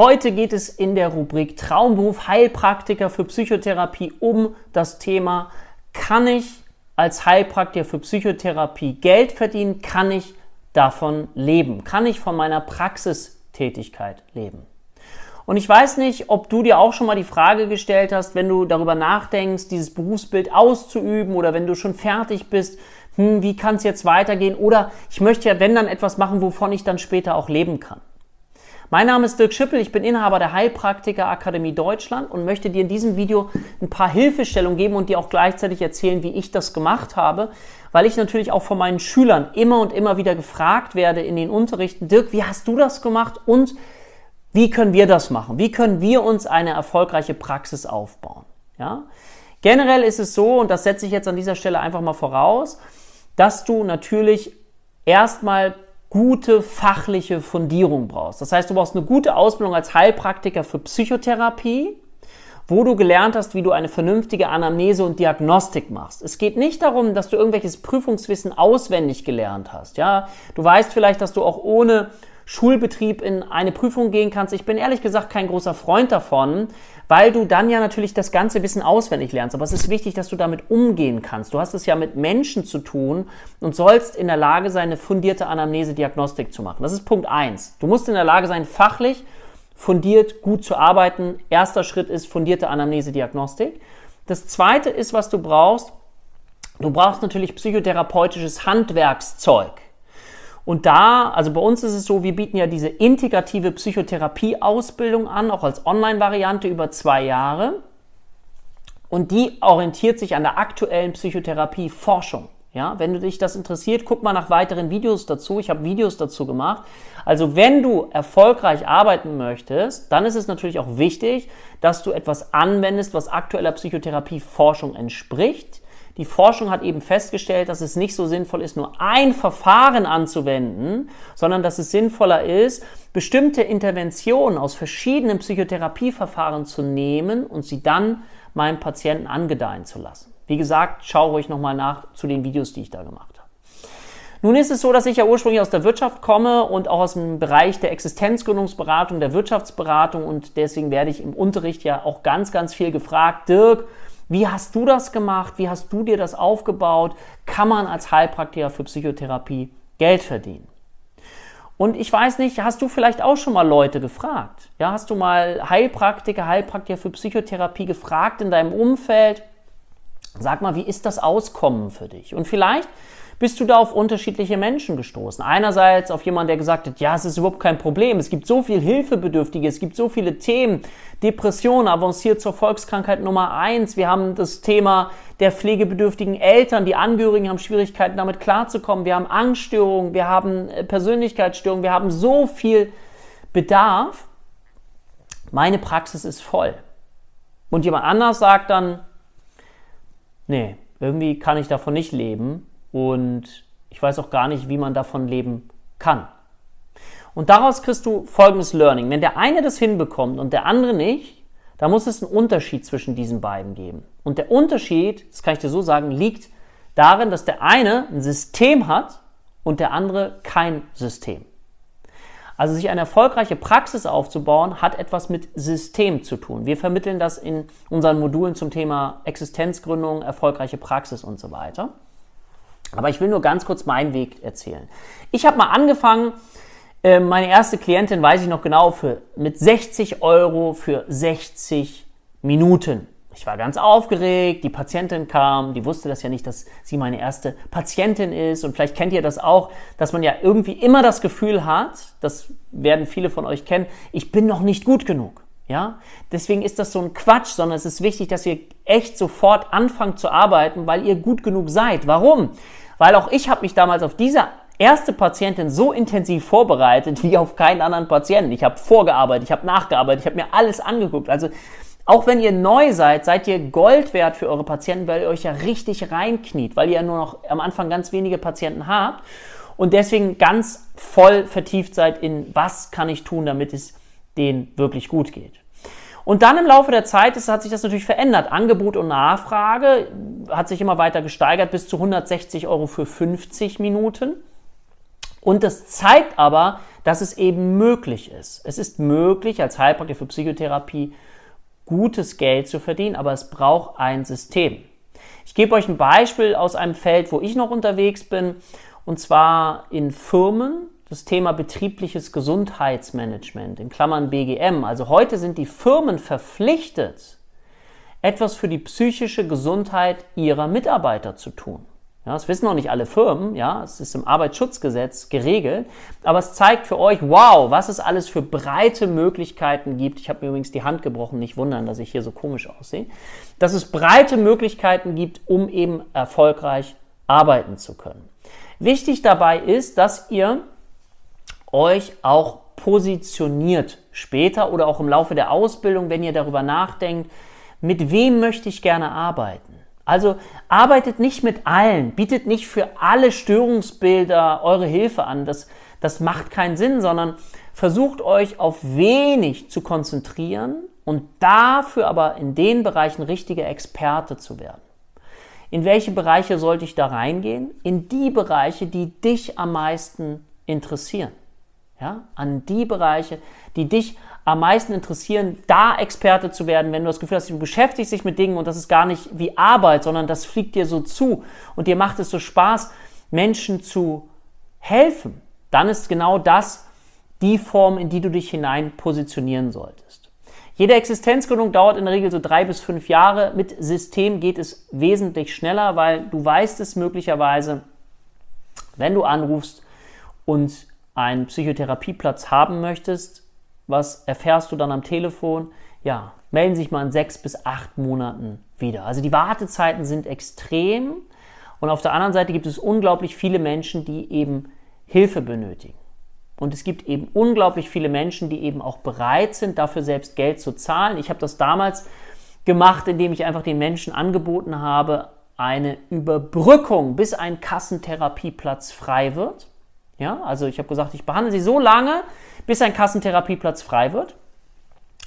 Heute geht es in der Rubrik Traumberuf Heilpraktiker für Psychotherapie um das Thema, kann ich als Heilpraktiker für Psychotherapie Geld verdienen? Kann ich davon leben? Kann ich von meiner Praxistätigkeit leben? Und ich weiß nicht, ob du dir auch schon mal die Frage gestellt hast, wenn du darüber nachdenkst, dieses Berufsbild auszuüben oder wenn du schon fertig bist, hm, wie kann es jetzt weitergehen? Oder ich möchte ja, wenn dann etwas machen, wovon ich dann später auch leben kann. Mein Name ist Dirk Schippel, ich bin Inhaber der Heilpraktiker Akademie Deutschland und möchte dir in diesem Video ein paar Hilfestellungen geben und dir auch gleichzeitig erzählen, wie ich das gemacht habe, weil ich natürlich auch von meinen Schülern immer und immer wieder gefragt werde in den Unterrichten, Dirk, wie hast du das gemacht und wie können wir das machen? Wie können wir uns eine erfolgreiche Praxis aufbauen? Ja? Generell ist es so, und das setze ich jetzt an dieser Stelle einfach mal voraus, dass du natürlich erstmal gute fachliche Fundierung brauchst. Das heißt, du brauchst eine gute Ausbildung als Heilpraktiker für Psychotherapie, wo du gelernt hast, wie du eine vernünftige Anamnese und Diagnostik machst. Es geht nicht darum, dass du irgendwelches Prüfungswissen auswendig gelernt hast. Ja, du weißt vielleicht, dass du auch ohne Schulbetrieb in eine Prüfung gehen kannst. Ich bin ehrlich gesagt kein großer Freund davon, weil du dann ja natürlich das ganze Wissen auswendig lernst. Aber es ist wichtig, dass du damit umgehen kannst. Du hast es ja mit Menschen zu tun und sollst in der Lage sein, eine fundierte Anamnese-Diagnostik zu machen. Das ist Punkt eins. Du musst in der Lage sein, fachlich fundiert gut zu arbeiten. Erster Schritt ist fundierte Anamnese-Diagnostik. Das zweite ist, was du brauchst. Du brauchst natürlich psychotherapeutisches Handwerkszeug. Und da, also bei uns ist es so, wir bieten ja diese integrative Psychotherapie-Ausbildung an, auch als Online-Variante über zwei Jahre. Und die orientiert sich an der aktuellen Psychotherapie-Forschung. Ja, wenn du dich das interessiert, guck mal nach weiteren Videos dazu. Ich habe Videos dazu gemacht. Also wenn du erfolgreich arbeiten möchtest, dann ist es natürlich auch wichtig, dass du etwas anwendest, was aktueller Psychotherapie-Forschung entspricht. Die Forschung hat eben festgestellt, dass es nicht so sinnvoll ist, nur ein Verfahren anzuwenden, sondern dass es sinnvoller ist, bestimmte Interventionen aus verschiedenen Psychotherapieverfahren zu nehmen und sie dann meinem Patienten angedeihen zu lassen. Wie gesagt, schau ruhig nochmal nach zu den Videos, die ich da gemacht habe. Nun ist es so, dass ich ja ursprünglich aus der Wirtschaft komme und auch aus dem Bereich der Existenzgründungsberatung, der Wirtschaftsberatung und deswegen werde ich im Unterricht ja auch ganz, ganz viel gefragt, Dirk, wie hast du das gemacht? Wie hast du dir das aufgebaut? Kann man als Heilpraktiker für Psychotherapie Geld verdienen? Und ich weiß nicht, hast du vielleicht auch schon mal Leute gefragt? Ja, hast du mal Heilpraktiker, Heilpraktiker für Psychotherapie gefragt in deinem Umfeld? Sag mal, wie ist das Auskommen für dich? Und vielleicht bist du da auf unterschiedliche Menschen gestoßen. Einerseits auf jemanden, der gesagt hat, ja, es ist überhaupt kein Problem, es gibt so viel Hilfebedürftige, es gibt so viele Themen, Depression avanciert zur Volkskrankheit Nummer eins, wir haben das Thema der pflegebedürftigen Eltern, die Angehörigen haben Schwierigkeiten damit klarzukommen, wir haben Angststörungen, wir haben äh, Persönlichkeitsstörungen, wir haben so viel Bedarf. Meine Praxis ist voll. Und jemand anders sagt dann, nee, irgendwie kann ich davon nicht leben und ich weiß auch gar nicht, wie man davon leben kann. Und daraus kriegst du folgendes Learning. Wenn der eine das hinbekommt und der andere nicht, da muss es einen Unterschied zwischen diesen beiden geben. Und der Unterschied, das kann ich dir so sagen, liegt darin, dass der eine ein System hat und der andere kein System. Also sich eine erfolgreiche Praxis aufzubauen, hat etwas mit System zu tun. Wir vermitteln das in unseren Modulen zum Thema Existenzgründung, erfolgreiche Praxis und so weiter. Aber ich will nur ganz kurz meinen Weg erzählen. Ich habe mal angefangen, äh, meine erste Klientin, weiß ich noch genau, für, mit 60 Euro für 60 Minuten. Ich war ganz aufgeregt, die Patientin kam, die wusste das ja nicht, dass sie meine erste Patientin ist und vielleicht kennt ihr das auch, dass man ja irgendwie immer das Gefühl hat, das werden viele von euch kennen, ich bin noch nicht gut genug. Ja, deswegen ist das so ein Quatsch, sondern es ist wichtig, dass ihr echt sofort anfangt zu arbeiten, weil ihr gut genug seid. Warum? Weil auch ich habe mich damals auf diese erste Patientin so intensiv vorbereitet wie auf keinen anderen Patienten. Ich habe vorgearbeitet, ich habe nachgearbeitet, ich habe mir alles angeguckt. Also auch wenn ihr neu seid, seid ihr Gold wert für eure Patienten, weil ihr euch ja richtig reinkniet, weil ihr ja nur noch am Anfang ganz wenige Patienten habt und deswegen ganz voll vertieft seid in, was kann ich tun, damit es denen wirklich gut geht. Und dann im Laufe der Zeit ist, hat sich das natürlich verändert. Angebot und Nachfrage hat sich immer weiter gesteigert bis zu 160 Euro für 50 Minuten. Und das zeigt aber, dass es eben möglich ist. Es ist möglich, als Heilpraktiker für Psychotherapie gutes Geld zu verdienen, aber es braucht ein System. Ich gebe euch ein Beispiel aus einem Feld, wo ich noch unterwegs bin, und zwar in Firmen, das Thema betriebliches Gesundheitsmanagement, in Klammern BGM. Also heute sind die Firmen verpflichtet, etwas für die psychische Gesundheit ihrer Mitarbeiter zu tun. Ja, das wissen noch nicht alle Firmen, ja, es ist im Arbeitsschutzgesetz geregelt, aber es zeigt für euch, wow, was es alles für breite Möglichkeiten gibt. Ich habe mir übrigens die Hand gebrochen, nicht wundern, dass ich hier so komisch aussehe. Dass es breite Möglichkeiten gibt, um eben erfolgreich arbeiten zu können. Wichtig dabei ist, dass ihr euch auch positioniert später oder auch im Laufe der Ausbildung, wenn ihr darüber nachdenkt, mit wem möchte ich gerne arbeiten. Also arbeitet nicht mit allen, bietet nicht für alle Störungsbilder eure Hilfe an. Das, das macht keinen Sinn, sondern versucht euch auf wenig zu konzentrieren und dafür aber in den Bereichen richtige Experte zu werden. In welche Bereiche sollte ich da reingehen? In die Bereiche, die dich am meisten interessieren. Ja, an die Bereiche, die dich am meisten interessieren, da Experte zu werden, wenn du das Gefühl hast, du beschäftigst dich mit Dingen und das ist gar nicht wie Arbeit, sondern das fliegt dir so zu und dir macht es so Spaß, Menschen zu helfen, dann ist genau das die Form, in die du dich hinein positionieren solltest. Jede Existenzgründung dauert in der Regel so drei bis fünf Jahre. Mit System geht es wesentlich schneller, weil du weißt es möglicherweise, wenn du anrufst und einen Psychotherapieplatz haben möchtest, was erfährst du dann am Telefon? Ja, melden sich mal in sechs bis acht Monaten wieder. Also die Wartezeiten sind extrem. Und auf der anderen Seite gibt es unglaublich viele Menschen, die eben Hilfe benötigen. Und es gibt eben unglaublich viele Menschen, die eben auch bereit sind, dafür selbst Geld zu zahlen. Ich habe das damals gemacht, indem ich einfach den Menschen angeboten habe, eine Überbrückung, bis ein Kassentherapieplatz frei wird. Ja, also ich habe gesagt, ich behandle sie so lange, bis ein Kassentherapieplatz frei wird.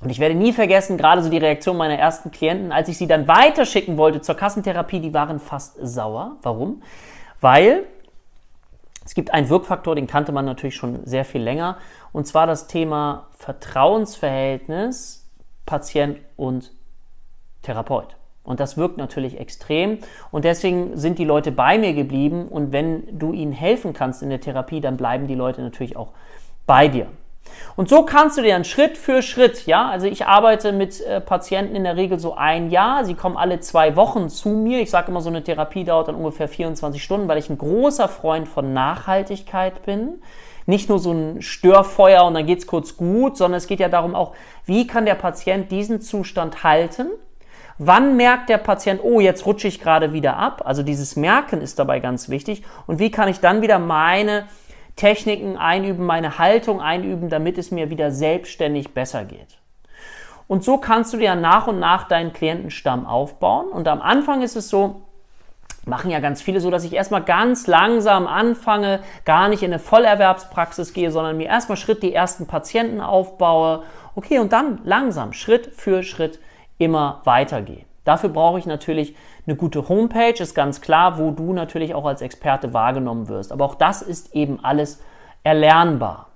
Und ich werde nie vergessen, gerade so die Reaktion meiner ersten Klienten, als ich sie dann weiterschicken wollte zur Kassentherapie, die waren fast sauer. Warum? Weil es gibt einen Wirkfaktor, den kannte man natürlich schon sehr viel länger, und zwar das Thema Vertrauensverhältnis Patient und Therapeut. Und das wirkt natürlich extrem. Und deswegen sind die Leute bei mir geblieben. Und wenn du ihnen helfen kannst in der Therapie, dann bleiben die Leute natürlich auch bei dir. Und so kannst du dir dann Schritt für Schritt, ja, also ich arbeite mit äh, Patienten in der Regel so ein Jahr, sie kommen alle zwei Wochen zu mir. Ich sage immer, so eine Therapie dauert dann ungefähr 24 Stunden, weil ich ein großer Freund von Nachhaltigkeit bin. Nicht nur so ein Störfeuer und dann geht's kurz gut, sondern es geht ja darum auch, wie kann der Patient diesen Zustand halten Wann merkt der Patient, oh, jetzt rutsche ich gerade wieder ab? Also dieses Merken ist dabei ganz wichtig. Und wie kann ich dann wieder meine Techniken einüben, meine Haltung einüben, damit es mir wieder selbstständig besser geht? Und so kannst du dir nach und nach deinen Klientenstamm aufbauen. Und am Anfang ist es so, machen ja ganz viele so, dass ich erstmal ganz langsam anfange, gar nicht in eine Vollerwerbspraxis gehe, sondern mir erstmal Schritt die ersten Patienten aufbaue. Okay, und dann langsam, Schritt für Schritt immer weitergehe. Dafür brauche ich natürlich eine gute Homepage, ist ganz klar, wo du natürlich auch als Experte wahrgenommen wirst. Aber auch das ist eben alles erlernbar.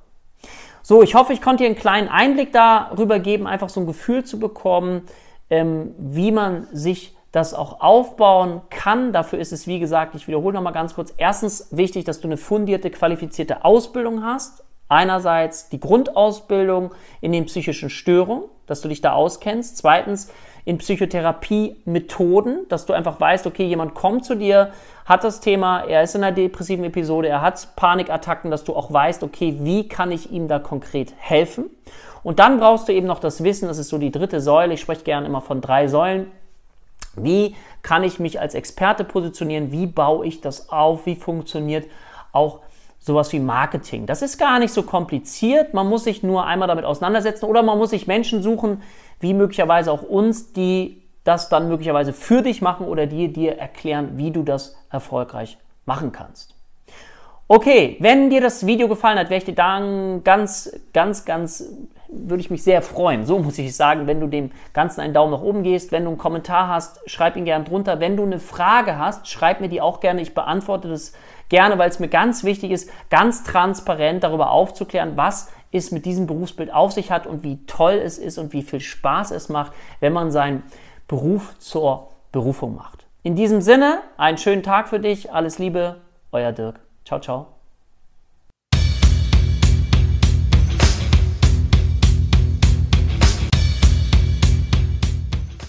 So, ich hoffe, ich konnte dir einen kleinen Einblick darüber geben, einfach so ein Gefühl zu bekommen, ähm, wie man sich das auch aufbauen kann. Dafür ist es, wie gesagt, ich wiederhole nochmal ganz kurz. Erstens wichtig, dass du eine fundierte, qualifizierte Ausbildung hast. Einerseits die Grundausbildung in den psychischen Störungen, dass du dich da auskennst. Zweitens in Psychotherapie-Methoden, dass du einfach weißt, okay, jemand kommt zu dir, hat das Thema, er ist in einer depressiven Episode, er hat Panikattacken, dass du auch weißt, okay, wie kann ich ihm da konkret helfen? Und dann brauchst du eben noch das Wissen, das ist so die dritte Säule, ich spreche gerne immer von drei Säulen. Wie kann ich mich als Experte positionieren? Wie baue ich das auf? Wie funktioniert auch sowas wie Marketing. Das ist gar nicht so kompliziert. Man muss sich nur einmal damit auseinandersetzen oder man muss sich Menschen suchen, wie möglicherweise auch uns, die das dann möglicherweise für dich machen oder die dir erklären, wie du das erfolgreich machen kannst. Okay, wenn dir das Video gefallen hat, wäre ich dir dann ganz, ganz, ganz, würde ich mich sehr freuen. So muss ich sagen, wenn du dem Ganzen einen Daumen nach oben gehst. Wenn du einen Kommentar hast, schreib ihn gerne drunter. Wenn du eine Frage hast, schreib mir die auch gerne. Ich beantworte das gerne, weil es mir ganz wichtig ist, ganz transparent darüber aufzuklären, was es mit diesem Berufsbild auf sich hat und wie toll es ist und wie viel Spaß es macht, wenn man seinen Beruf zur Berufung macht. In diesem Sinne, einen schönen Tag für dich. Alles Liebe, euer Dirk. Ciao, ciao.